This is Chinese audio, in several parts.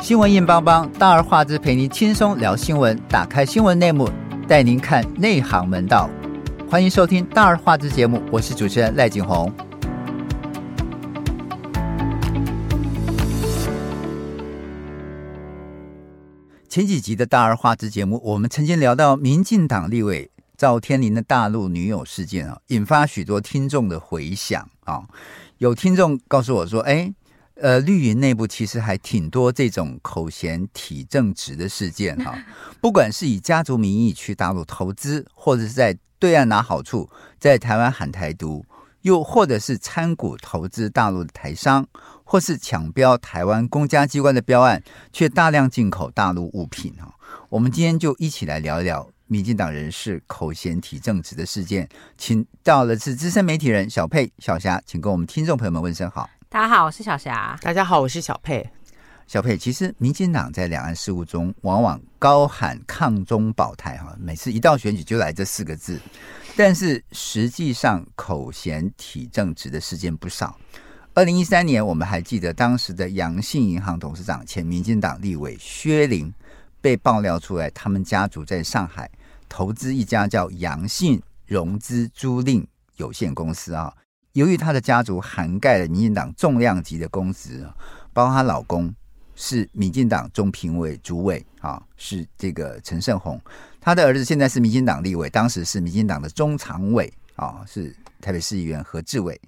新闻硬邦邦，大而化之，陪您轻松聊新闻。打开新闻内幕，带您看内行门道。欢迎收听大而化之节目，我是主持人赖景红。前几集的大而化之节目，我们曾经聊到民进党立委赵天麟的大陆女友事件啊，引发许多听众的回响啊。有听众告诉我说：“哎。”呃，绿营内部其实还挺多这种口嫌体正直的事件哈，不管是以家族名义去大陆投资，或者是在对岸拿好处，在台湾喊台独，又或者是参股投资大陆的台商，或是抢标台湾公家机关的标案，却大量进口大陆物品哈。我们今天就一起来聊一聊民进党人士口嫌体正直的事件，请到了是资深媒体人小佩小霞，请跟我们听众朋友们问声好。大家好，我是小霞。大家好，我是小佩。小佩，其实民进党在两岸事务中往往高喊抗中保台，哈，每次一到选举就来这四个字。但是实际上口嫌体正直的事件不少。二零一三年，我们还记得当时的阳信银行董事长、前民进党立委薛林被爆料出来，他们家族在上海投资一家叫阳信融资租赁有限公司啊。由于她的家族涵盖了民进党重量级的公职，包括她老公是民进党中评委主委啊，是这个陈胜宏，他的儿子现在是民进党立委，当时是民进党的中常委啊，是台北市议员何志伟。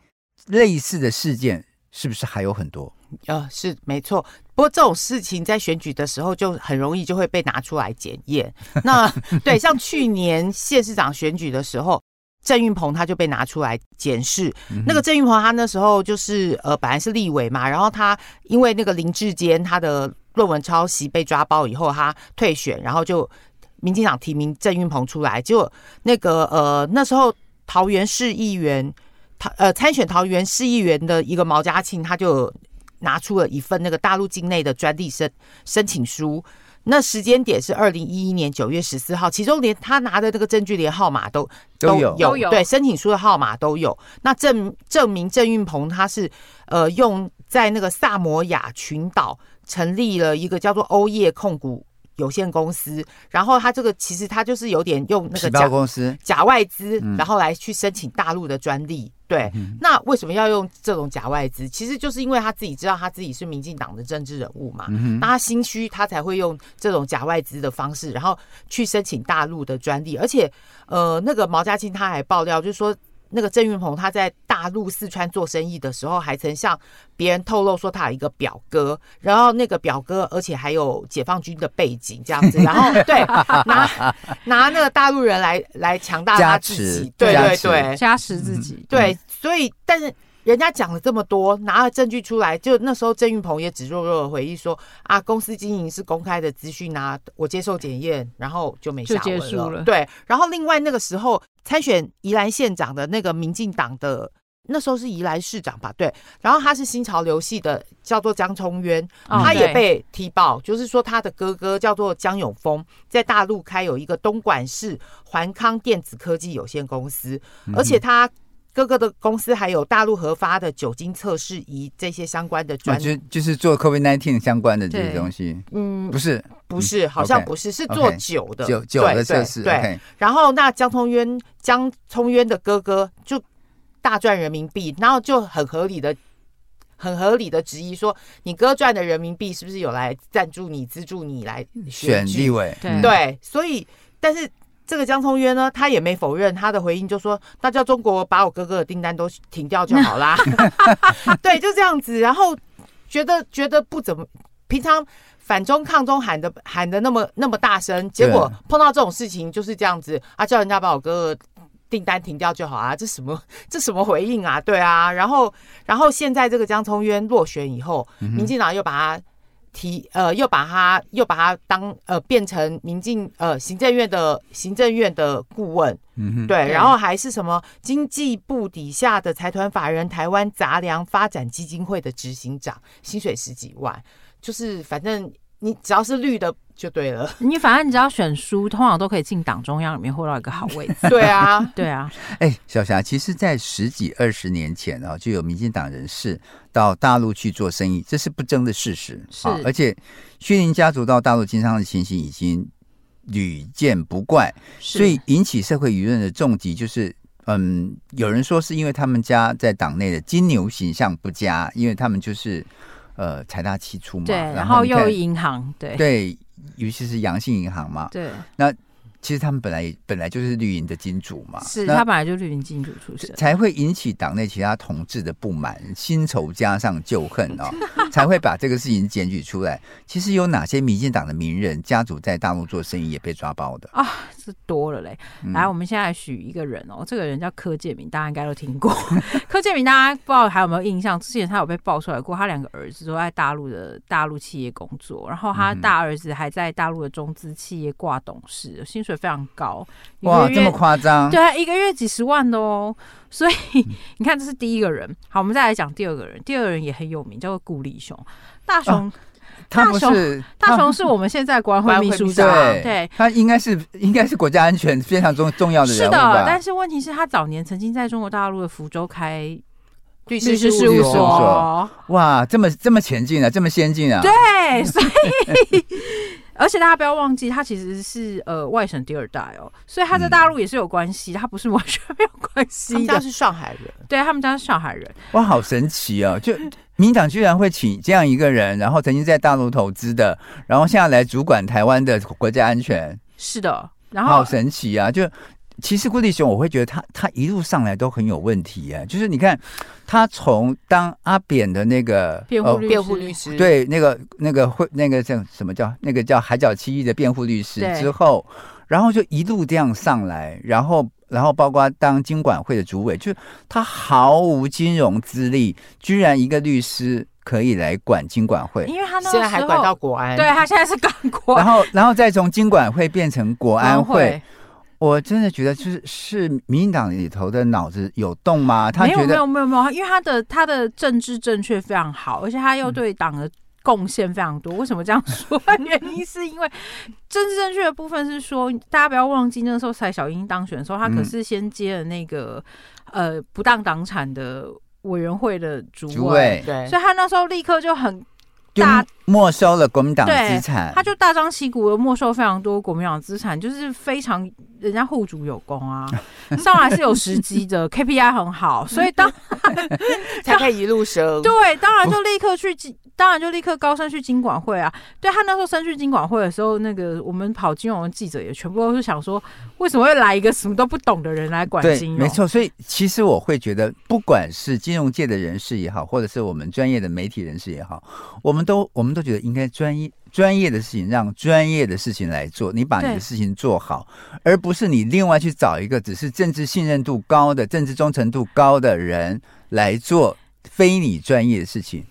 类似的事件是不是还有很多？呃，是没错。不过这种事情在选举的时候就很容易就会被拿出来检验。那 对，像去年县市长选举的时候。郑运鹏他就被拿出来检视，嗯、那个郑运鹏他那时候就是呃本来是立委嘛，然后他因为那个林志坚他的论文抄袭被抓包以后，他退选，然后就民进党提名郑运鹏出来，结果那个呃那时候桃园市议员桃呃参选桃园市议员的一个毛家庆，他就拿出了一份那个大陆境内的专利申申请书。那时间点是二零一一年九月十四号，其中连他拿的这个证据连号码都都有，都有。对申请书的号码都有。那证证明郑运鹏他是呃用在那个萨摩亚群岛成立了一个叫做欧业控股有限公司，然后他这个其实他就是有点用那个假公司。假外资，然后来去申请大陆的专利。对，那为什么要用这种假外资？其实就是因为他自己知道他自己是民进党的政治人物嘛，嗯、那他心虚，他才会用这种假外资的方式，然后去申请大陆的专利。而且，呃，那个毛家庆他还爆料，就是说。那个郑云鹏他在大陆四川做生意的时候，还曾向别人透露说他有一个表哥，然后那个表哥而且还有解放军的背景这样子，然后对拿拿那个大陆人来来强大他自己，对对对，加持自己，嗯、对，所以但是。人家讲了这么多，拿了证据出来，就那时候郑运鹏也只弱弱的回忆说：“啊，公司经营是公开的资讯啊，我接受检验，然后就没下文了。”结束了。对，然后另外那个时候参选宜兰县长的那个民进党的，那时候是宜兰市长吧？对，然后他是新潮流系的，叫做江聪渊，他也被踢爆，就是说他的哥哥叫做江永峰，在大陆开有一个东莞市环康电子科技有限公司，而且他。哥哥的公司还有大陆核发的酒精测试仪这些相关的专利，就就是做 COVID nineteen 相关的这些东西。嗯，不是，不是，好像不是，是做酒的酒酒的测试。对，然后那江聪渊江聪渊的哥哥就大赚人民币，然后就很合理的、很合理的质疑说，你哥赚的人民币是不是有来赞助你、资助你来选立委？对，所以但是。这个江聪渊呢，他也没否认，他的回应就说：“那叫中国把我哥哥的订单都停掉就好啦。” 对，就这样子。然后觉得觉得不怎么，平常反中抗中喊的喊的那么那么大声，结果碰到这种事情就是这样子啊，叫人家把我哥哥订单停掉就好啊，这什么 这什么回应啊？对啊。然后然后现在这个江聪渊落选以后，民进党又把他。提呃，又把他又把他当呃变成民进呃行政院的行政院的顾问，嗯哼，对，然后还是什么经济部底下的财团法人台湾杂粮发展基金会的执行长，薪水十几万，就是反正你只要是绿的就对了。你反正你只要选书，通常都可以进党中央里面获到一个好位置。对啊，对啊。哎、欸，小霞，其实，在十几二十年前啊，就有民进党人士到大陆去做生意，这是不争的事实。是，而且薛林家族到大陆经商的情形已经屡见不怪，所以引起社会舆论的重击就是。嗯，有人说是因为他们家在党内的金牛形象不佳，因为他们就是呃财大气粗嘛，对，然后又银行，对对，尤其是阳性银行嘛，对，那。其实他们本来本来就是绿营的金主嘛，是他本来就绿营金主出身，才会引起党内其他同志的不满，新仇加上旧恨哦，才会把这个事情检举出来。其实有哪些民进党的名人家族在大陆做生意也被抓包的啊？是多了嘞。来，我们现在许一个人哦，这个人叫柯建明，大家应该都听过。柯建明大家不知道还有没有印象？之前他有被爆出来过，他两个儿子都在大陆的大陆企业工作，然后他大儿子还在大陆的中资企业挂董事，薪水。非常高哇，这么夸张？对啊，一个月几十万的哦。所以 你看，这是第一个人。好，我们再来讲第二个人。第二个人也很有名，叫做顾立雄。大雄，哦、他不是大雄，是我们现在国安会秘书长。对，他应该是应该是国家安全非常重重要的人物。是的，但是问题是他早年曾经在中国大陆的福州开律师事务所。哇，这么这么前进啊，这么先进啊！对，所以。而且大家不要忘记，他其实是呃外省第二代哦，所以他在大陆也是有关系，嗯、他不是完全没有关系。他们家是上海人，对，他们家是上海人。哇，好神奇哦！就民党居然会请这样一个人，然后曾经在大陆投资的，然后现在来主管台湾的国家安全。是的，然后好神奇啊！就。其实顾立雄，我会觉得他他一路上来都很有问题啊。就是你看，他从当阿扁的那个辩护辩护律师，对那个那个会那个叫什么叫那个叫海角七亿的辩护律师之后，然后就一路这样上来，然后然后包括当金管会的主委，就他毫无金融资历，居然一个律师可以来管金管会，因为他现在还管到国安，对他现在是干国安，然后然后再从金管会变成国安会。我真的觉得，就是是民进党里头的脑子有洞吗？他觉得没有没有没有没有，因为他的他的政治正确非常好，而且他又对党的贡献非常多。为什么这样说？原因是因为政治正确的部分是说，大家不要忘记那时候蔡小英当选的时候，他可是先接了那个呃不当党产的委员会的主委，对，所以他那时候立刻就很。大没收了国民党的资产，他就大张旗鼓的没收非常多国民党资产，就是非常人家户主有功啊，上来是有时机的，KPI 很好，所以当 才可以一路升。对，当然就立刻去，当然就立刻高升去金管会啊。对，他那时候升去金管会的时候，那个我们跑金融的记者也全部都是想说，为什么会来一个什么都不懂的人来管金融？没错，所以其实我会觉得，不管是金融界的人士也好，或者是我们专业的媒体人士也好，我们。都，我们都觉得应该专业专业的事情让专业的事情来做，你把你的事情做好，而不是你另外去找一个只是政治信任度高的、政治忠诚度高的人来做非你专业的事情。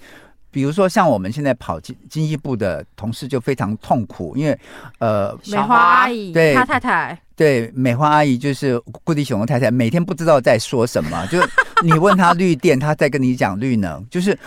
比如说，像我们现在跑经经济部的同事就非常痛苦，因为呃，美花阿姨对他太太对美花阿姨就是顾立雄的太太，每天不知道在说什么，就你问他绿电，他在跟你讲绿能，就是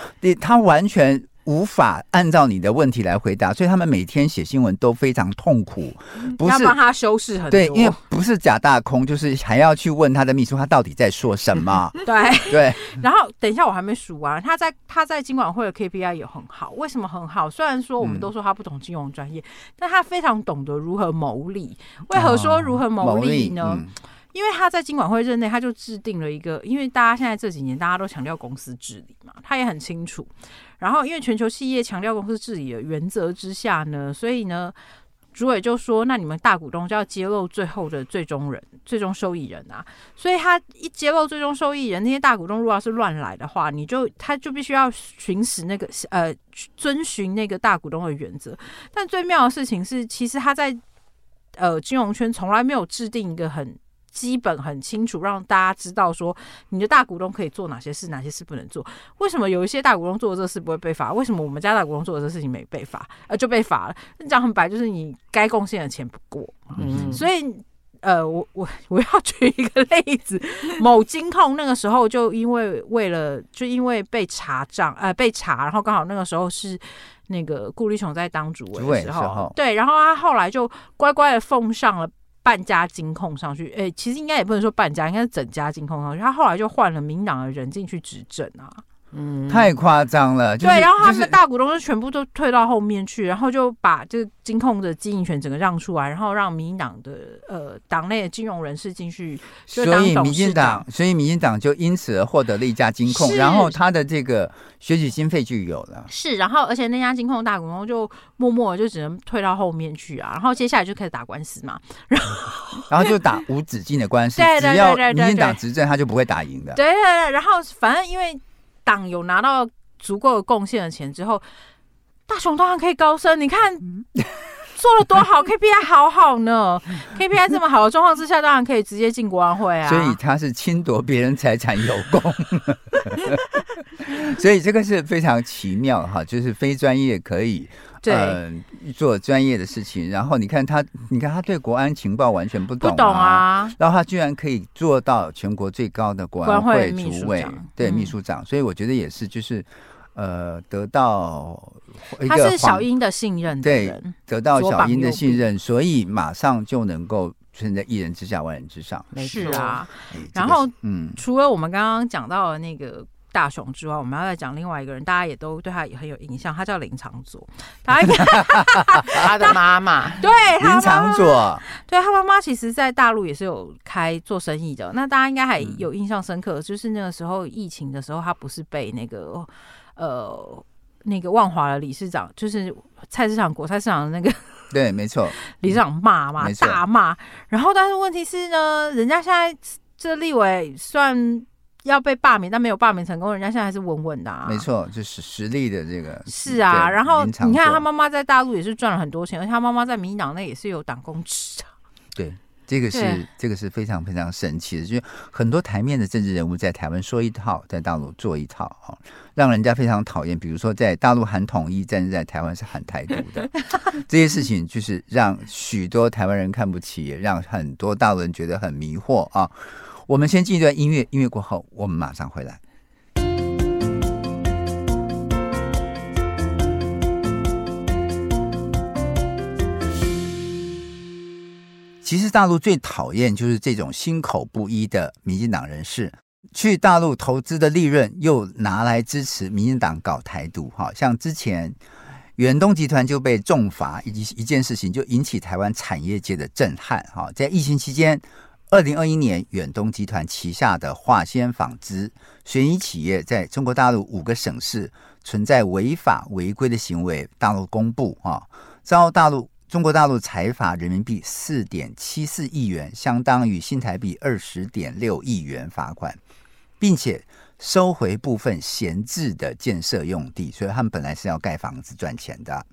他完全。无法按照你的问题来回答，所以他们每天写新闻都非常痛苦。不是要帮他修饰很多，对，因为不是假大空，就是还要去问他的秘书，他到底在说什么。对对。然后等一下，我还没数完，他在他在金管会的 KPI 也很好。为什么很好？虽然说我们都说他不懂金融专业，嗯、但他非常懂得如何牟利。为何说如何牟利呢？哦因为他在金管会任内，他就制定了一个，因为大家现在这几年大家都强调公司治理嘛，他也很清楚。然后，因为全球企业强调公司治理的原则之下呢，所以呢，主委就说，那你们大股东就要揭露最后的最终人、最终受益人啊。所以他一揭露最终受益人，那些大股东如果要是乱来的话，你就他就必须要循使那个呃遵循那个大股东的原则。但最妙的事情是，其实他在呃金融圈从来没有制定一个很。基本很清楚，让大家知道说你的大股东可以做哪些事，哪些事不能做。为什么有一些大股东做的这个事不会被罚？为什么我们家大股东做的这个事情没被罚？呃，就被罚了。讲很白，就是你该贡献的钱不过。嗯，所以呃，我我我要举一个例子，某金控那个时候就因为为了就因为被查账呃被查，然后刚好那个时候是那个顾立雄在当主委的时候，时候对，然后他后来就乖乖的奉上了半家金控上去，哎，其实应该也不能说半家，应该是整家金控上去，他后来就换了民进党的人进去执政啊。嗯，太夸张了。就是、对，然后他们的大股东就就全部都退到后面去，然后就把这个金控的经营权整个让出来，然后让民进党的呃党内的金融人士进去。所以民进党，所以民进党就因此而获得了一家金控，然后他的这个选举经费就有了。是，然后而且那家金控大股东就默默的就只能退到后面去啊，然后接下来就开始打官司嘛，然后 然后就打无止境的官司，只要民进党执政，他就不会打赢的。对对对，然后反正因为。党有拿到足够的贡献的钱之后，大雄当然可以高升。你看 做了多好，KPI 好好呢，KPI 这么好的状况之下，当然可以直接进国安会啊。所以他是侵夺别人财产有功，所以这个是非常奇妙哈，就是非专业可以。对、呃，做专业的事情，然后你看他，你看他对国安情报完全不懂、啊，不懂啊。然后他居然可以做到全国最高的国安会主委，对秘书长、嗯，所以我觉得也是，就是呃，得到他是小英的信任的，对，得到小英的信任，所以马上就能够存在一人之下万人之上，没错啊。然后，嗯，除了我们刚刚讲到的那个。大雄之外，我们要再讲另外一个人，大家也都对他也很有印象，他叫林长佐，他 他的妈妈，对，林长佐，对他妈妈其实，在大陆也是有开做生意的。那大家应该还有印象深刻，就是那个时候疫情的时候，他不是被那个呃那个万华的理事长，就是菜市场国菜市场的那个，对，没错，理事长骂嘛，大骂。然后，但是问题是呢，人家现在这立委算。要被罢免，但没有罢免成功，人家现在还是稳稳的啊。没错，就是实力的这个。是啊，然后你看他妈妈在大陆也是赚了很多钱，而且他妈妈在民进党内也是有党工职的。对，这个是这个是非常非常神奇的，就是很多台面的政治人物在台湾说一套，在大陆做一套啊，让人家非常讨厌。比如说在大陆喊统一，但是在台湾是喊台独的，这些事情就是让许多台湾人看不起，也让很多大陆人觉得很迷惑啊。我们先进一段音乐，音乐过后我们马上回来。其实大陆最讨厌就是这种心口不一的民进党人士，去大陆投资的利润又拿来支持民进党搞台独。哈，像之前远东集团就被重罚，以及一件事情就引起台湾产业界的震撼。哈，在疫情期间。二零二一年，远东集团旗下的华先纺织水泥企业在中国大陆五个省市存在违法违规的行为，大陆公布啊，遭大陆中国大陆财罚人民币四点七四亿元，相当于新台币二十点六亿元罚款，并且收回部分闲置的建设用地，所以他们本来是要盖房子赚钱的。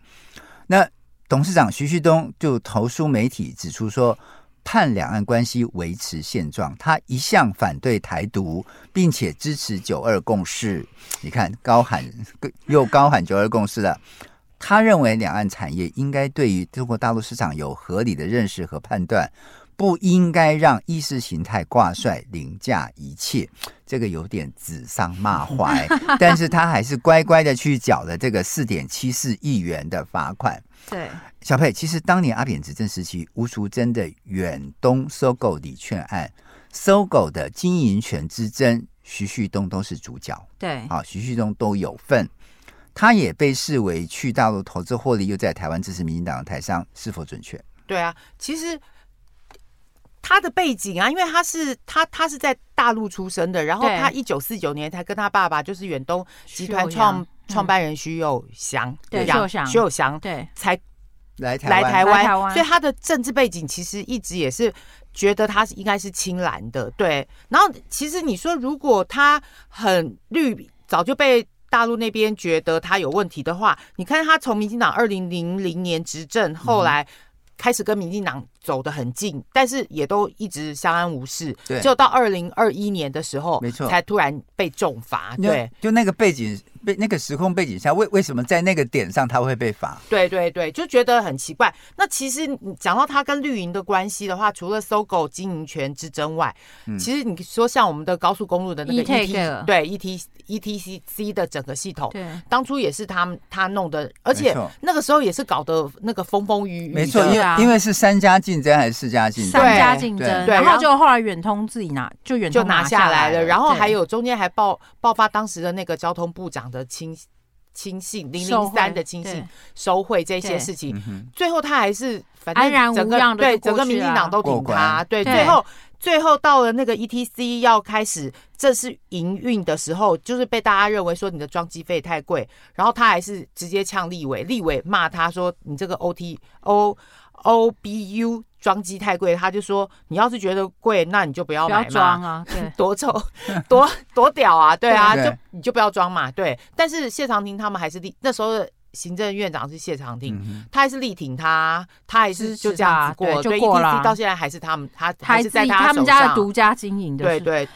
那董事长徐旭东就投书媒体指出说。盼两岸关系维持现状，他一向反对台独，并且支持九二共识。你看，高喊又高喊九二共识了。他认为两岸产业应该对于中国大陆市场有合理的认识和判断，不应该让意识形态挂帅凌驾一切。这个有点指桑骂槐，但是他还是乖乖的去缴了这个四点七四亿元的罚款。对，小佩，其实当年阿扁执政时期，吴淑珍的远东收购礼券案、收购的经营权之争，徐旭东都是主角。对，啊，徐旭东都有份，他也被视为去大陆投资获利，又在台湾支持民进党的台商，是否准确？对啊，其实他的背景啊，因为他是他他是在大陆出生的，然后他一九四九年才跟他爸爸就是远东集团创。创办人徐有祥，对，徐有祥，徐有祥，对，才来台来台湾，所以他的政治背景其实一直也是觉得他是应该是青蓝的，对。然后其实你说如果他很绿，早就被大陆那边觉得他有问题的话，你看他从民进党二零零零年执政，后来。开始跟民进党走得很近，但是也都一直相安无事。对，就到二零二一年的时候，没错，才突然被重罚。对，就那个背景背那个时空背景下，为为什么在那个点上他会被罚？对对对，就觉得很奇怪。那其实你讲到他跟绿营的关系的话，除了搜狗经营权之争外，嗯、其实你说像我们的高速公路的那个 E T 对 E T E T C C 的整个系统，对，当初也是他他弄的，而且那个时候也是搞得那个风风雨雨。没错，因为因为是三家竞争还是四家竞争？三家竞争，然后就后来远通自己拿，就远就拿下来了。然后还有中间还爆爆发当时的那个交通部长的亲亲信零零三的亲信收贿这些事情，最后他还是反正整个对整个民进党都挺他，对，最后最后到了那个 ETC 要开始正式营运的时候，就是被大家认为说你的装机费太贵，然后他还是直接呛立委，立委骂他说你这个 OT O O B U。装机太贵，他就说：“你要是觉得贵，那你就不要买嘛。不要装啊，对，多丑，多多屌啊，对啊，就你就不要装嘛，对。但是谢长廷他们还是力，那时候的行政院长是谢长廷，嗯、他还是力挺他，他还是就这样子过，啊、对，就过了。ETC 到现在还是他们，他还是在他，他们家的独家经营的，对对。”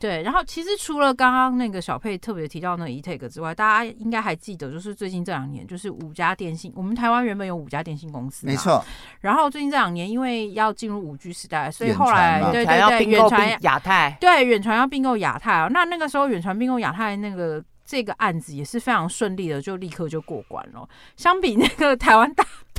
对，然后其实除了刚刚那个小佩特别提到那个 eTag 之外，大家应该还记得，就是最近这两年，就是五家电信，我们台湾原本有五家电信公司，没错。然后最近这两年，因为要进入五 G 时代，所以后来对对对，远传亚太，对远传要并购亚太啊。那那个时候远传并购亚太那个这个案子也是非常顺利的，就立刻就过关了。相比那个台湾大并。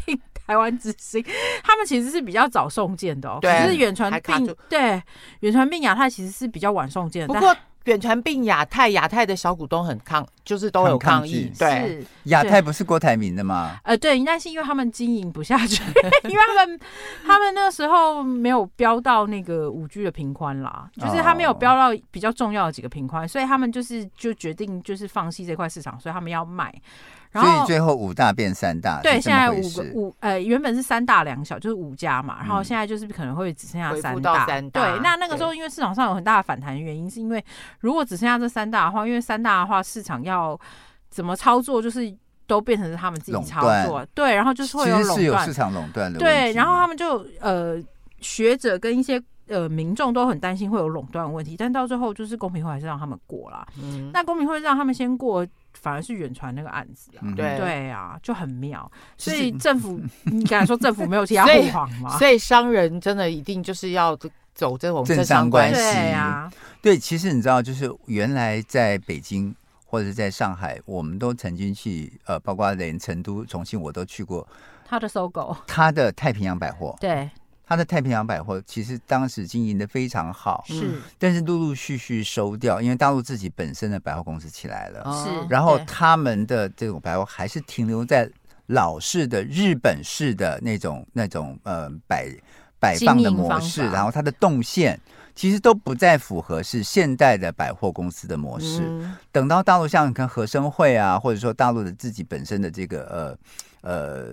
台湾之星，他们其实是比较早送件的哦。对，可是远传并对远传并亚太其实是比较晚送件的。不过远传病亚太，亚太的小股东很抗，就是都有抗议。对，亚太不是郭台铭的吗？呃，对，应该是因为他们经营不下去，因为他们他们那个时候没有标到那个五 G 的频宽啦，就是他没有标到比较重要的几个频宽，所以他们就是就决定就是放弃这块市场，所以他们要卖。然后所以最后五大变三大，对，现在五个五呃原本是三大两小，就是五家嘛，然后现在就是可能会只剩下三大。三大对，那那个时候因为市场上有很大的反弹，原因是因为如果只剩下这三大的话，因为三大的话市场要怎么操作，就是都变成是他们自己操作，对，然后就是会有垄断，是有市场垄断的。对，然后他们就呃学者跟一些呃民众都很担心会有垄断问题，但到最后就是公平会还是让他们过了。嗯，那公平会让他们先过。反而是远传那个案子啊，对对啊，就很妙。所以政府，你敢说政府没有替他 护航吗？所以商人真的一定就是要走这种政商关系。啊，对，其实你知道，就是原来在北京或者是在上海，我们都曾经去，呃，包括连成都、重庆，我都去过。他的搜狗，他的太平洋百货，对。他的太平洋百货其实当时经营的非常好，是，但是陆陆续续收掉，因为大陆自己本身的百货公司起来了，是，然后他们的这种百货还是停留在老式的日本式的那种那种呃摆摆放的模式，然后它的动线其实都不再符合是现代的百货公司的模式。嗯、等到大陆像你看合生汇啊，或者说大陆的自己本身的这个呃呃。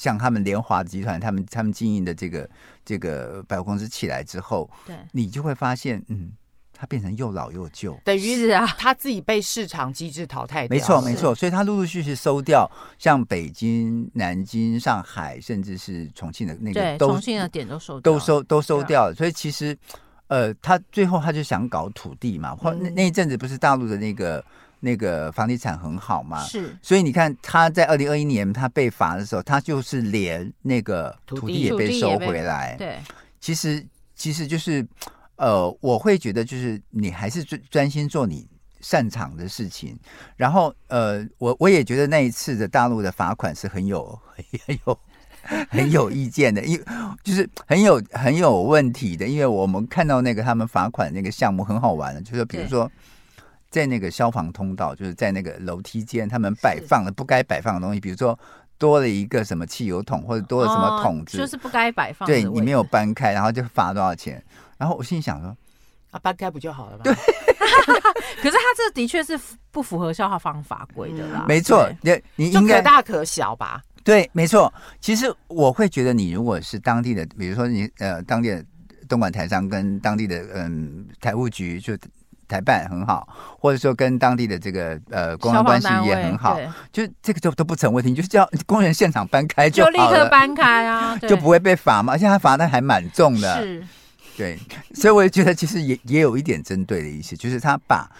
像他们联华集团，他们他们经营的这个这个百货公司起来之后，对，你就会发现，嗯，它变成又老又旧，等于是啊，他自己被市场机制淘汰掉。没错，没错，所以他陆陆续续收掉，像北京、南京、上海，甚至是重庆的那个，都重庆的点都收都收都收掉了。所以其实，呃，他最后他就想搞土地嘛，或那那一阵子不是大陆的那个。那个房地产很好嘛，是，所以你看他在二零二一年他被罚的时候，他就是连那个土地也被收回来。对，其实其实就是，呃，我会觉得就是你还是专专心做你擅长的事情。然后呃，我我也觉得那一次的大陆的罚款是很有 很有很有意见的，因为就是很有很有问题的，因为我们看到那个他们罚款那个项目很好玩的，就是比如说。在那个消防通道，就是在那个楼梯间，他们摆放了不该摆放的东西，比如说多了一个什么汽油桶，或者多了什么桶子，就是不该摆放。对，你没有搬开，然后就罚多少钱？然后我心里想说，啊，搬开不就好了吗？对。可是他这的确是不符合消防法规的啦。没错，你你应该可大可小吧？对，没错。其实我会觉得，你如果是当地的，比如说你呃，当地的东莞台商跟当地的嗯台务局就。台办很好，或者说跟当地的这个呃公安关系也很好，就这个都都不成问题，就是叫工人现场搬开就立刻搬开啊，就不会被罚嘛。而且他罚的还蛮重的，是，对，所以我也觉得其实也也有一点针对的意思，就是他把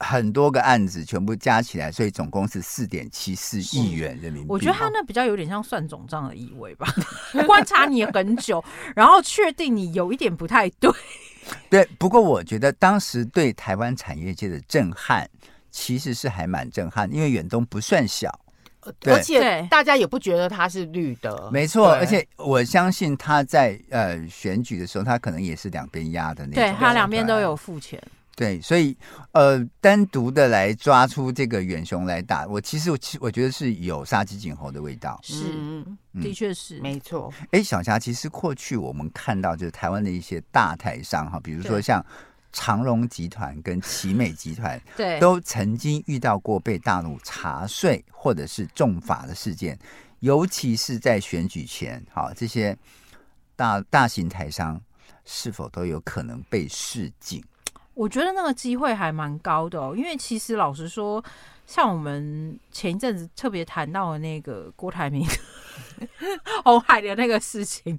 很多个案子全部加起来，所以总共是四点七四亿元人民币。我觉得他那比较有点像算总账的意味吧，观察你很久，然后确定你有一点不太对。对，不过我觉得当时对台湾产业界的震撼，其实是还蛮震撼，因为远东不算小，而且大家也不觉得它是绿的。没错，而且我相信他在呃选举的时候，他可能也是两边压的那种，对他两边都有付钱。对，所以呃，单独的来抓出这个远雄来打，我其实我其我觉得是有杀鸡儆猴的味道。是，嗯、的确是没错。哎，小霞，其实过去我们看到就是台湾的一些大台商哈，比如说像长荣集团跟奇美集团，对，都曾经遇到过被大陆查税或者是重罚的事件，尤其是在选举前，哈，这些大大型台商是否都有可能被示警？我觉得那个机会还蛮高的哦，因为其实老实说，像我们前一阵子特别谈到的那个郭台铭红海的那个事情，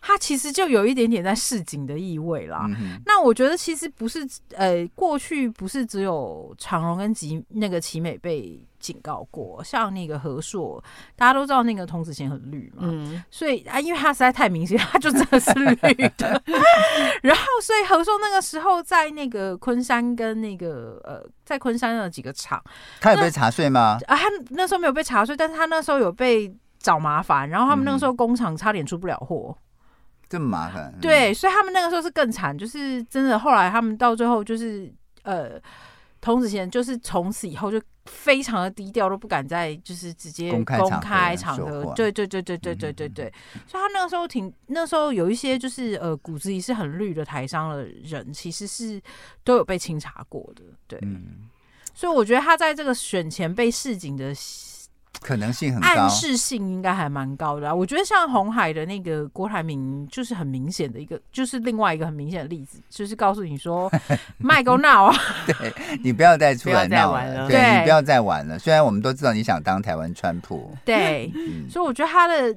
它其实就有一点点在市井的意味啦。嗯、那我觉得其实不是，呃，过去不是只有长荣跟吉那个奇美被。警告过，像那个何硕，大家都知道那个童子贤很绿嘛，嗯，所以啊，因为他实在太明显，他就真的是绿的。然后，所以何硕那个时候在那个昆山跟那个呃，在昆山的几个厂，他有被查税吗？啊，他那时候没有被查税，但是他那时候有被找麻烦，然后他们那个时候工厂差点出不了货，这么麻烦？对，所以他们那个时候是更惨，就是真的，后来他们到最后就是呃。童子贤就是从此以后就非常的低调，都不敢再就是直接公开场合，对对对对对对对对。所以他那个时候挺，那时候有一些就是呃骨子里是很绿的台商的人，其实是都有被清查过的，对。嗯、所以我觉得他在这个选前被市警的。可能性很高，暗示性应该还蛮高的啊。我觉得像红海的那个郭台铭，就是很明显的一个，就是另外一个很明显的例子，就是告诉你说，卖狗闹啊！对，你不要再出来闹了，对，你不要再玩了。虽然我们都知道你想当台湾川普，对，嗯、所以我觉得他的。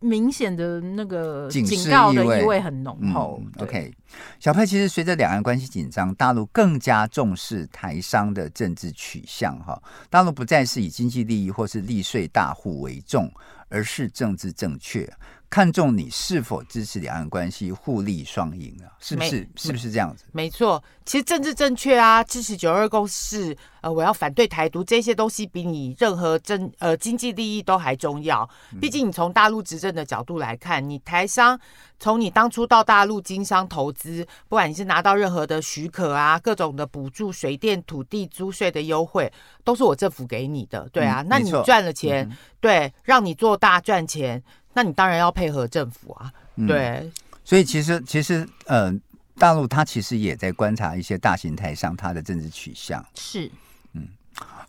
明显的那个警告的意味很浓厚。嗯、OK，小佩，其实随着两岸关系紧张，大陆更加重视台商的政治取向。哈，大陆不再是以经济利益或是利税大户为重，而是政治正确。看重你是否支持两岸关系互利双赢啊？是不是？是不是这样子？没错，其实政治正确啊，支持九二共识，呃，我要反对台独，这些东西比你任何政呃经济利益都还重要。毕竟你从大陆执政的角度来看，你台商从你当初到大陆经商投资，不管你是拿到任何的许可啊，各种的补助、水电、土地租税的优惠，都是我政府给你的，对啊。嗯、那你赚了钱，嗯、对，让你做大赚钱。那你当然要配合政府啊，对。嗯、所以其实其实呃，大陆它其实也在观察一些大型台商它的政治取向。是，嗯。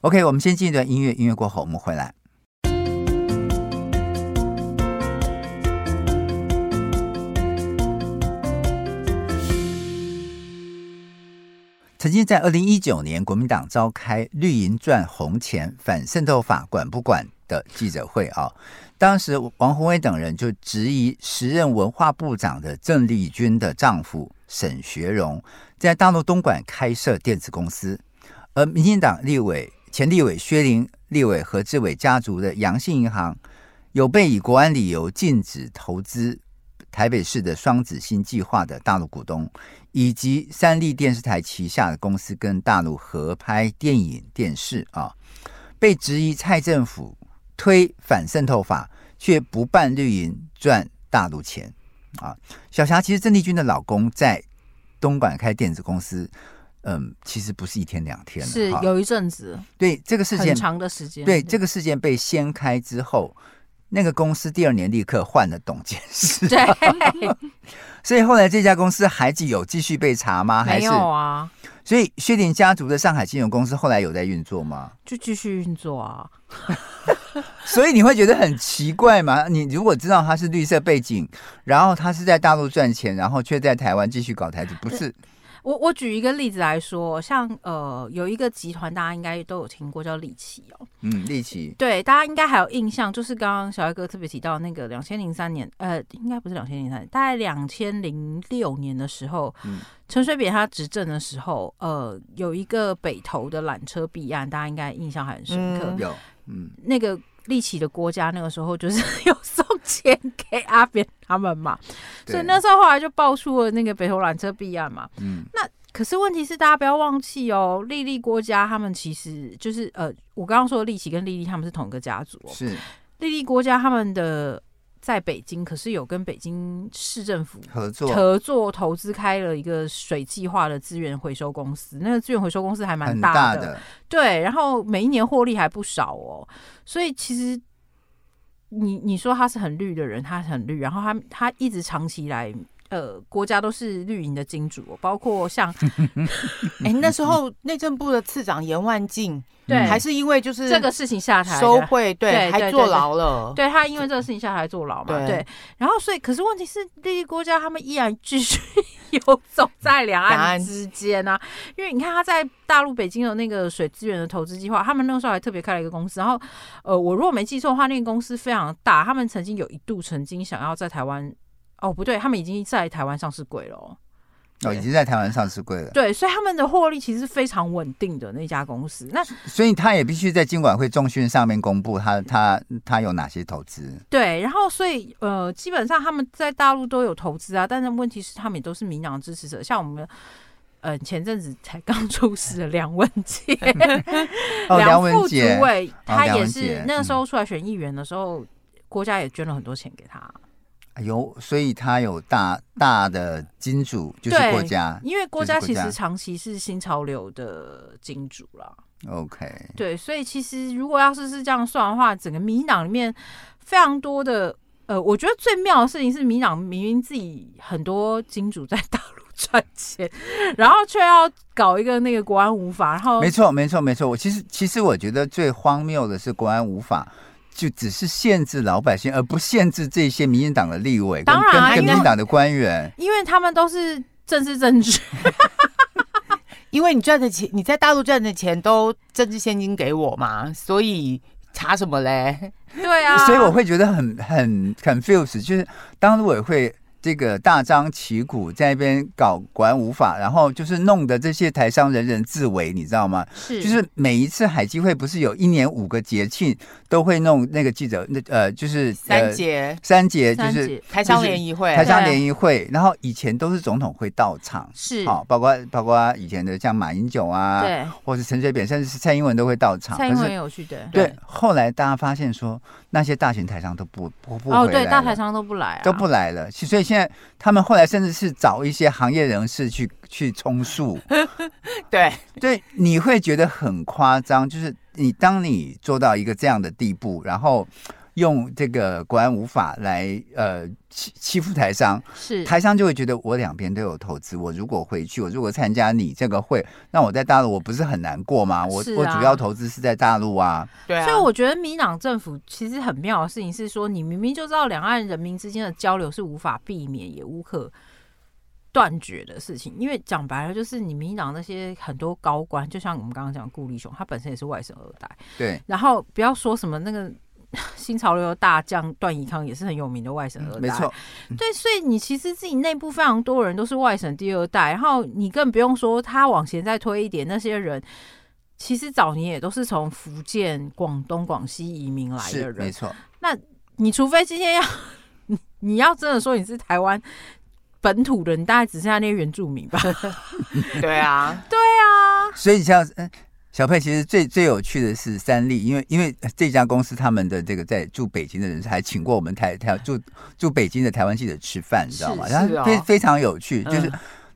OK，我们先进一段音乐，音乐过后我们回来。曾经在二零一九年，国民党召开绿营赚红钱反渗透法管不管的记者会啊。当时王鸿薇等人就质疑时任文化部长的郑丽君的丈夫沈学荣在大陆东莞开设电子公司，而民进党立委前立委薛林、立委何志伟家族的阳信银行有被以国安理由禁止投资台北市的双子星计划的大陆股东，以及三立电视台旗下的公司跟大陆合拍电影电视啊，被质疑蔡政府。推反渗透法，却不办绿营赚大陆钱啊！小霞，其实郑丽君的老公在东莞开电子公司，嗯，其实不是一天两天了，是有一阵子。对这个事件，很长的时间。对这个事件被掀开之后，那个公司第二年立刻换了董监事。对，所以后来这家公司还有继续被查吗？还是没有啊？所以薛鼎家族的上海金融公司后来有在运作吗？就继续运作啊。所以你会觉得很奇怪吗？你如果知道他是绿色背景，然后他是在大陆赚钱，然后却在台湾继续搞台独，不是？我我举一个例子来说，像呃有一个集团，大家应该都有听过，叫力奇哦。嗯，力奇。对，大家应该还有印象，就是刚刚小艾哥特别提到那个两千零三年，呃，应该不是两千零三年，大概两千零六年的时候，嗯，陈水扁他执政的时候，呃，有一个北投的缆车弊案，大家应该印象还很深刻。嗯、有，嗯，那个。立奇的国家那个时候就是 有送钱给阿扁他们嘛，所以那时候后来就爆出了那个北投缆车弊案嘛。嗯，那可是问题是大家不要忘记哦，立立郭家他们其实就是呃，我刚刚说的立奇跟立立他们是同一个家族哦，是立立郭家他们的。在北京，可是有跟北京市政府合作合作投资开了一个水计划的资源回收公司，那个资源回收公司还蛮大，大的，对，然后每一年获利还不少哦，所以其实你你说他是很绿的人，他很绿，然后他他一直长期来。呃，国家都是绿营的金主，包括像，哎、欸，那时候内政部的次长严万静，对，还是因为就是这个事情下台收贿，对，还坐牢了，对他因为这个事情下台坐牢嘛，对，对，然后所以，可是问题是，力力郭家他们依然继续 游走在两岸之间啊，因为你看他在大陆北京的那个水资源的投资计划，他们那个时候还特别开了一个公司，然后，呃，我如果没记错的话，那个公司非常大，他们曾经有一度曾经想要在台湾。哦，不对，他们已经在台湾上市柜了哦。哦，已经在台湾上市柜了。对，所以他们的获利其实是非常稳定的那家公司。那所以他也必须在金管会重讯上面公布他他他有哪些投资。对，然后所以呃，基本上他们在大陆都有投资啊，但是问题是他们也都是民党支持者，像我们呃前阵子才刚 出事的梁文杰，梁副主委，他也是那个时候出来选议员的时候，国家也捐了很多钱给他。有，所以他有大大的金主，就是郭家，因为郭家其实长期是新潮流的金主了。OK，对，所以其实如果要是是这样算的话，整个民党里面非常多的，呃，我觉得最妙的事情是，民党明明自己很多金主在大陆赚钱，然后却要搞一个那个国安无法，然后没错，没错，没错。我其实其实我觉得最荒谬的是国安无法。就只是限制老百姓，而不限制这些民进党的立委，当然跟跟民进党的官员，因为他们都是政治政治。因为你赚的钱，你在大陆赚的钱都政治现金给我嘛，所以查什么嘞？对啊，所以我会觉得很很 confused，就是当陆委会。这个大张旗鼓在那边搞国安无法，然后就是弄得这些台商人人自危，你知道吗？是，就是每一次海基会不是有一年五个节庆都会弄那个记者，那呃就是三节。三节就是台商联谊会，台商联谊会，然后以前都是总统会到场，是。好，包括包括以前的像马英九啊，对，或是陈水扁，甚至是蔡英文都会到场，蔡英文也有去的，对。后来大家发现说，那些大型台商都不不不哦，对，大台商都不来啊，都不来了，所以现在他们后来甚至是找一些行业人士去去充数，对对，你会觉得很夸张，就是你当你做到一个这样的地步，然后。用这个国安无法来呃欺欺负台商，是台商就会觉得我两边都有投资，我如果回去，我如果参加你这个会，那我在大陆我不是很难过吗？我、啊、我主要投资是在大陆啊，对啊。所以我觉得民党政府其实很妙的事情是说，你明明就知道两岸人民之间的交流是无法避免也无可断绝的事情，因为讲白了就是你民党那些很多高官，就像我们刚刚讲顾立雄，他本身也是外省二代，对。然后不要说什么那个。新潮流的大将段宜康也是很有名的外省二代，没错。对，所以你其实自己内部非常多人都是外省第二代，然后你更不用说他往前再推一点，那些人其实早年也都是从福建、广东、广西移民来的人，没错。那你除非今天要 你你要真的说你是台湾本土的，你大概只剩下那些原住民吧？对啊，对啊。所以像嗯。小佩，其实最最有趣的是三立，因为因为这家公司他们的这个在住北京的人还请过我们台台住住北京的台湾记者吃饭，你知道吗？然后非非常有趣，就是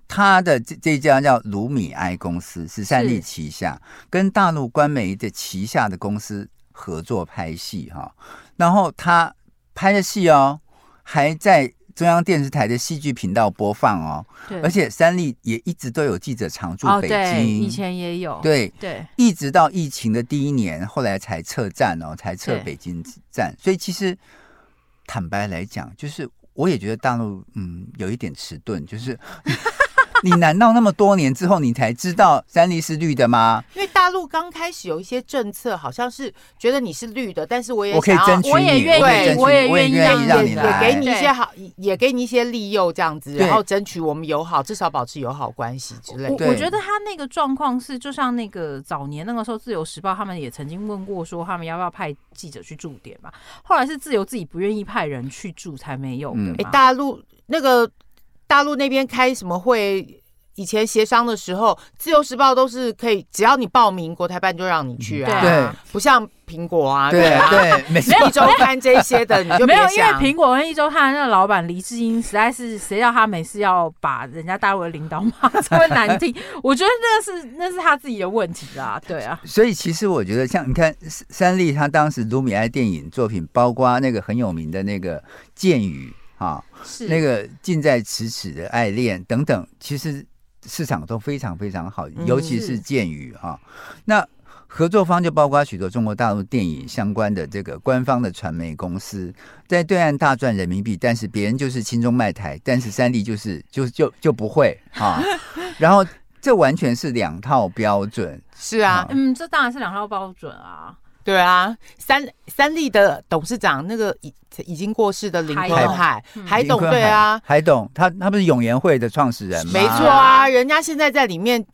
他的这这家叫卢米埃公司是三立旗下，跟大陆官媒的旗下的公司合作拍戏哈，然后他拍的戏哦还在。中央电视台的戏剧频道播放哦，对，而且三立也一直都有记者常驻北京，哦、以前也有，对对，一直到疫情的第一年，后来才撤站哦，才撤北京站。所以其实坦白来讲，就是我也觉得大陆嗯有一点迟钝，就是你难道那么多年之后你才知道三立是绿的吗？因为大陆刚开始有一些政策，好像是觉得你是绿的，但是我也我可以争取你，我也愿意，我也愿意让你来，也给你一些好，也给你一些利诱这样子，然后争取我们友好，至少保持友好关系之类的。我觉得他那个状况是，就像那个早年那个时候，《自由时报》他们也曾经问过说，他们要不要派记者去驻点嘛？后来是自由自己不愿意派人去驻，才没有的。哎、嗯，大陆那个大陆那边开什么会？以前协商的时候，《自由时报》都是可以，只要你报名，国台办就让你去啊。对，不像苹果啊，对啊，对，没有一周刊这些的，你就没有。因为苹果跟一周刊那个老板黎智英，实在是谁叫他每次要把人家大陆的领导骂这么难听？我觉得那是那是他自己的问题啊。对啊，所以其实我觉得，像你看三立，他当时卢米埃电影作品，包括那个很有名的那个剑雨啊，是那个近在咫尺的爱恋等等，其实。市场都非常非常好，尤其是剑雨哈。那合作方就包括许多中国大陆电影相关的这个官方的传媒公司，在对岸大赚人民币，但是别人就是轻中卖台，但是三立就是就就就不会哈。然后这完全是两套标准。是啊，嗯，这当然是两套标准啊。对啊，三三立的董事长那个已已经过世的林坤海，海董对啊，海董他他不是永延会的创始人吗？没错啊，人家现在在里面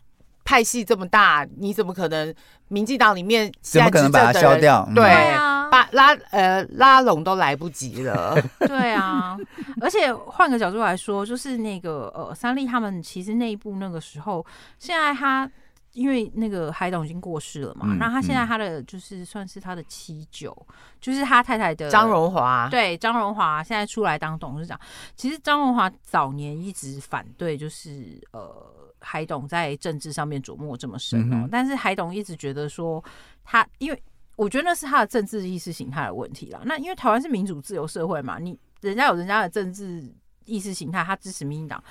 派系这么大，你怎么可能民进党里面怎么可能把他消掉？对啊，把拉呃拉拢都来不及了。对啊，而且换个角度来说，就是那个呃三立他们其实内部那个时候，现在他。因为那个海董已经过世了嘛，那、嗯、他现在他的就是算是他的七九，嗯、就是他太太的张荣华，对张荣华现在出来当董事长。其实张荣华早年一直反对，就是呃海董在政治上面琢磨这么深哦、但是海董一直觉得说他，因为我觉得那是他的政治意识形态的问题啦。那因为台湾是民主自由社会嘛，你人家有人家的政治意识形态，他支持民进党。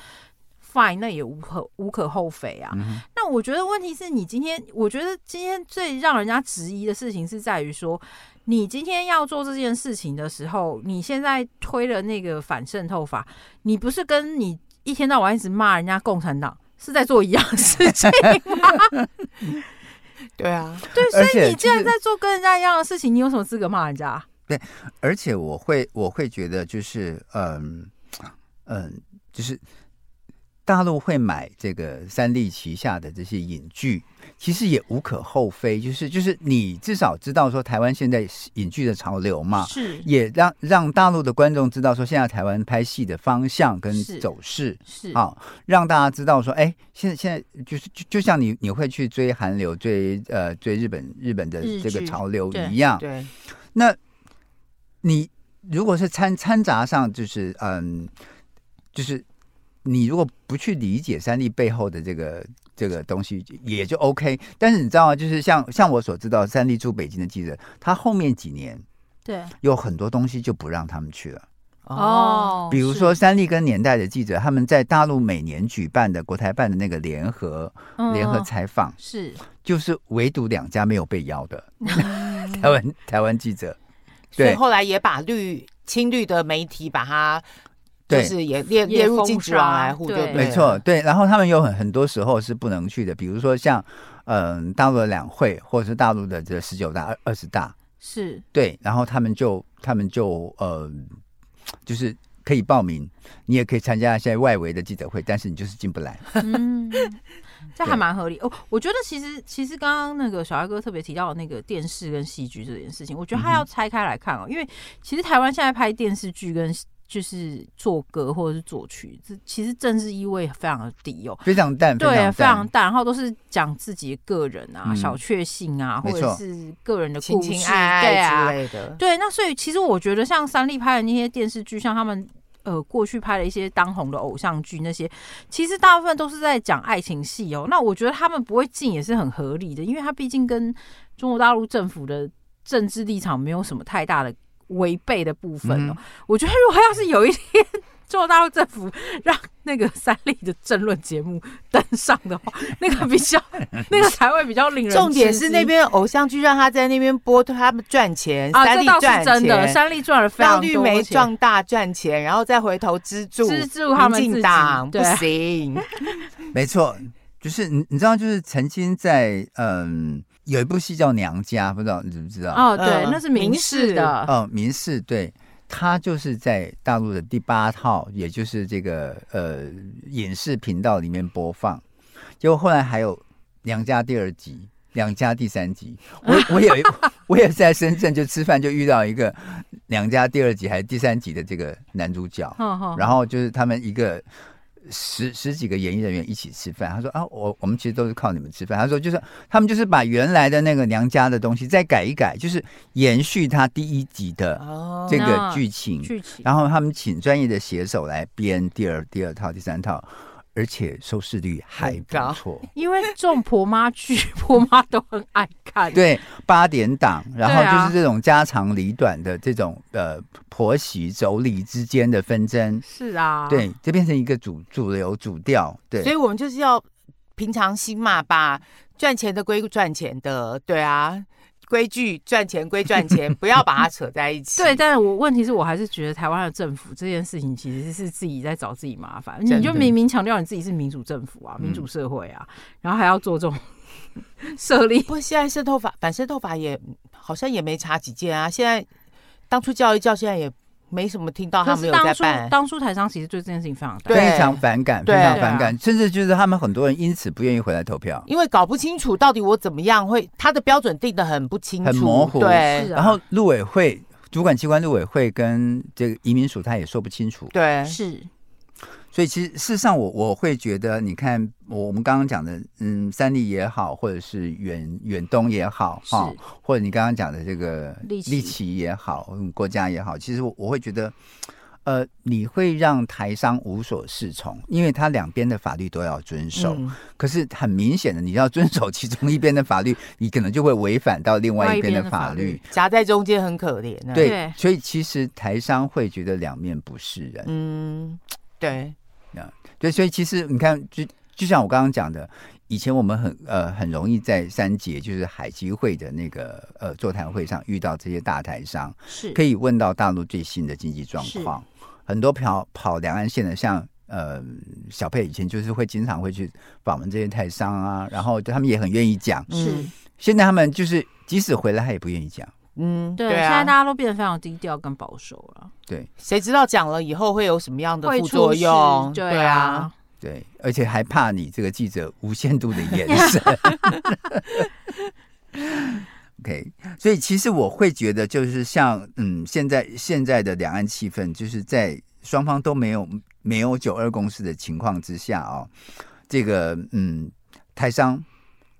fine，那也无可无可厚非啊。嗯、那我觉得问题是你今天，我觉得今天最让人家质疑的事情是在于说，你今天要做这件事情的时候，你现在推了那个反渗透法，你不是跟你一天到晚一直骂人家共产党是在做一样的事情吗？对啊，对，所以你既然在做跟人家一样的事情，你有什么资格骂人家？对，而且我会我会觉得就是嗯嗯，就是。大陆会买这个三立旗下的这些影剧，其实也无可厚非，就是就是你至少知道说台湾现在影剧的潮流嘛，是。也让让大陆的观众知道说现在台湾拍戏的方向跟走势是好，让大家知道说，哎，现在现在就是就就像你你会去追韩流、追呃追日本日本的这个潮流一样，对，对。那你如果是掺掺杂上，就是嗯，就是。你如果不去理解三立背后的这个这个东西，也就 OK。但是你知道吗？就是像像我所知道，三立住北京的记者，他后面几年对有很多东西就不让他们去了。哦，比如说三立跟年代的记者，他们在大陆每年举办的国台办的那个联合、嗯、联合采访，是就是唯独两家没有被邀的台湾台湾记者。对，所以后来也把绿青绿的媒体把它。就是也列列入禁止往来户，对，没错，对。然后他们有很很多时候是不能去的，比如说像嗯、呃、大陆的两会，或者是大陆的这十九大、二二十大，是对。然后他们就他们就呃，就是可以报名，你也可以参加一些外围的记者会，但是你就是进不来。嗯，这还蛮合理哦。我觉得其实其实刚刚那个小艾哥特别提到那个电视跟戏剧这件事情，我觉得他要拆开来看哦，嗯、因为其实台湾现在拍电视剧跟就是作歌或者是作曲，这其实政治意味非常的低哦，非常淡，对，非常淡，然后都是讲自己个人啊、嗯、小确幸啊，或者是个人的故事、亲亲爱爱之类的。对，那所以其实我觉得像三立拍的那些电视剧，像他们呃过去拍的一些当红的偶像剧，那些其实大部分都是在讲爱情戏哦。那我觉得他们不会进也是很合理的，因为他毕竟跟中国大陆政府的政治立场没有什么太大的。违背的部分哦，嗯、我觉得如果要是有一天 中国大陆政府让那个三立的政论节目登上的话，那个比较，那个才会比较令人。重点是那边偶像剧让他在那边播，他们赚钱。啊，三立赚钱，真的，三立赚了非常多钱。让绿媒壮大赚钱，然后再回头资助资助他们自己，不行。没错，就是你你知道，就是曾经在嗯。有一部戏叫《娘家》，不知道你知不知道？哦，对，那是民视的。哦，民视对，他就是在大陆的第八套，也就是这个呃影视频道里面播放。结果后来还有《娘家》第二集，《娘家》第三集。我我有一 我也在深圳就吃饭，就遇到一个《娘家》第二集还是第三集的这个男主角。然后就是他们一个。十十几个演艺人员一起吃饭，他说啊，我我们其实都是靠你们吃饭。他说就是他们就是把原来的那个娘家的东西再改一改，就是延续他第一集的这个剧情，剧情。然后他们请专业的写手来编第二第二套、第三套。而且收视率还不错，因为这种婆妈剧，婆妈都很爱看。对，八点档，然后就是这种家长里短的这种呃婆媳妯娌之间的纷争。是啊，对，就变成一个主主流主调。对，所以我们就是要平常心嘛，把赚钱的归赚钱的，对啊。规矩赚钱归赚钱，不要把它扯在一起。对，但是我问题是我还是觉得台湾的政府这件事情其实是自己在找自己麻烦。你就明明强调你自己是民主政府啊，民主社会啊，然后还要做这种 设立。不过现在渗透法反渗透法也好像也没查几件啊。现在当初叫一叫，现在也。没什么听到他们有在办。当初台商其实对这件事情非常非常反感，非常反感，甚至就是他们很多人因此不愿意回来投票，因为搞不清楚到底我怎么样会，他的标准定的很不清楚，很模糊。对，然后陆委会主管机关陆委会跟这个移民署他也说不清楚。对，是。所以其实事实上，我我会觉得，你看我我们刚刚讲的，嗯，三立也好，或者是远远东也好，哈，或者你刚刚讲的这个立奇也好，国家也好，其实我我会觉得，呃，你会让台商无所适从，因为他两边的法律都要遵守。嗯、可是很明显的，你要遵守其中一边的法律，你可能就会违反到另外一边的法律，夹在中间很可怜、啊。对，对所以其实台商会觉得两面不是人。嗯，对。对，所以其实你看，就就像我刚刚讲的，以前我们很呃很容易在三节，就是海基会的那个呃座谈会上遇到这些大台商，是可以问到大陆最新的经济状况。很多跑跑两岸线的，像呃小佩以前就是会经常会去访问这些台商啊，然后他们也很愿意讲。是，现在他们就是即使回来，他也不愿意讲。嗯，对，对啊、现在大家都变得非常低调跟保守了。对，谁知道讲了以后会有什么样的副作用？对啊，对啊，对，而且还怕你这个记者无限度的眼神。OK，所以其实我会觉得，就是像嗯，现在现在的两岸气氛，就是在双方都没有没有九二共识的情况之下啊、哦，这个嗯，台商。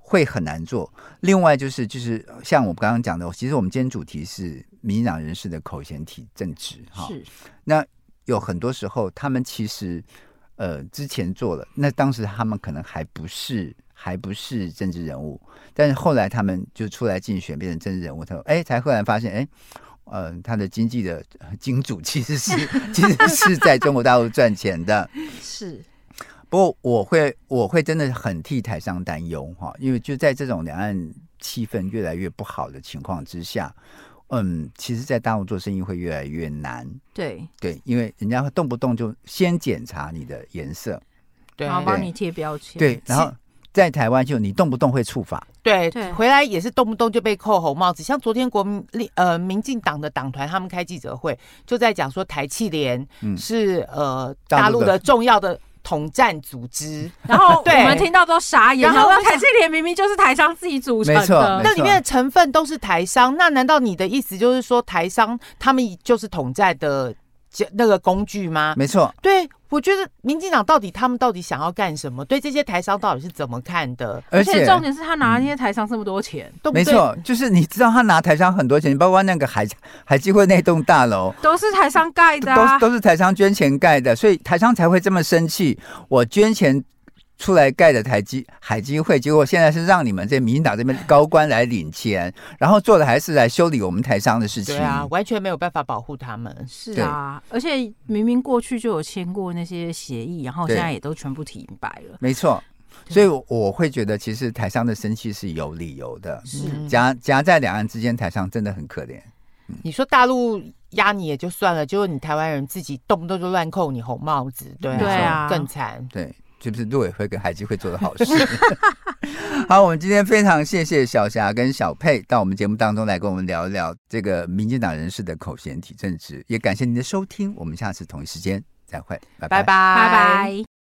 会很难做。另外就是就是像我刚刚讲的，其实我们今天主题是民进党人士的口嫌体正直哈。是。那有很多时候，他们其实呃之前做了，那当时他们可能还不是还不是政治人物，但是后来他们就出来竞选，变成政治人物，他说哎，才忽然发现哎，呃，他的经济的金主其实是 其实是在中国大陆赚钱的。是。不过我会我会真的很替台商担忧哈，因为就在这种两岸气氛越来越不好的情况之下，嗯，其实，在大陆做生意会越来越难。对对，因为人家会动不动就先检查你的颜色，对，然后帮你贴标签，对，然后在台湾就你动不动会触法，对对，回来也是动不动就被扣红帽子。像昨天国民呃民进党的党团他们开记者会，就在讲说台气联是、嗯、呃大陆的重要的。统战组织，然后我们听到都傻眼。然后台积电明明就是台商自己组成的，那里面的成分都是台商。那难道你的意思就是说台商他们就是统战的那个工具吗？没错，对。我觉得民进党到底他们到底想要干什么？对这些台商到底是怎么看的？而且重点是他拿那些台商这么多钱，嗯、没错，就是你知道他拿台商很多钱，包括那个海海基会那栋大楼都是台商盖的、啊，都都是台商捐钱盖的，所以台商才会这么生气。我捐钱出来盖的台积海基会，结果现在是让你们这民进党这边高官来领钱，然后做的还是来修理我们台商的事情。对啊，完全没有办法保护他们。是啊，而且明明过去就有签过那些协议，然后现在也都全部停摆了。没错，所以我会觉得，其实台商的生气是有理由的。是夹夹在两岸之间，台商真的很可怜。嗯、你说大陆压你也就算了，结果你台湾人自己动不动就乱扣你红帽子，对啊，对啊更惨。对。是不是陆委会跟海基会做的好事？好，我们今天非常谢谢小霞跟小佩到我们节目当中来跟我们聊一聊这个民进党人士的口嫌体正直，也感谢您的收听，我们下次同一时间再会，拜拜拜拜。